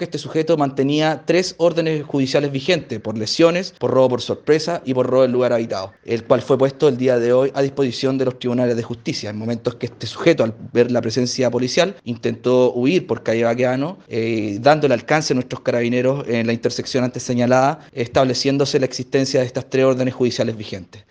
que este sujeto mantenía tres órdenes judiciales vigentes por lesiones, por robo por sorpresa y por robo en lugar habitado, el cual fue puesto el día de hoy a disposición de los tribunales de justicia. En momentos que este sujeto, al ver la presencia policial, intentó huir por calle Baqueano, eh, el alcance a nuestros carabineros en la intersección antes señalada, estableciéndose la existencia de estas tres órdenes judiciales vigentes.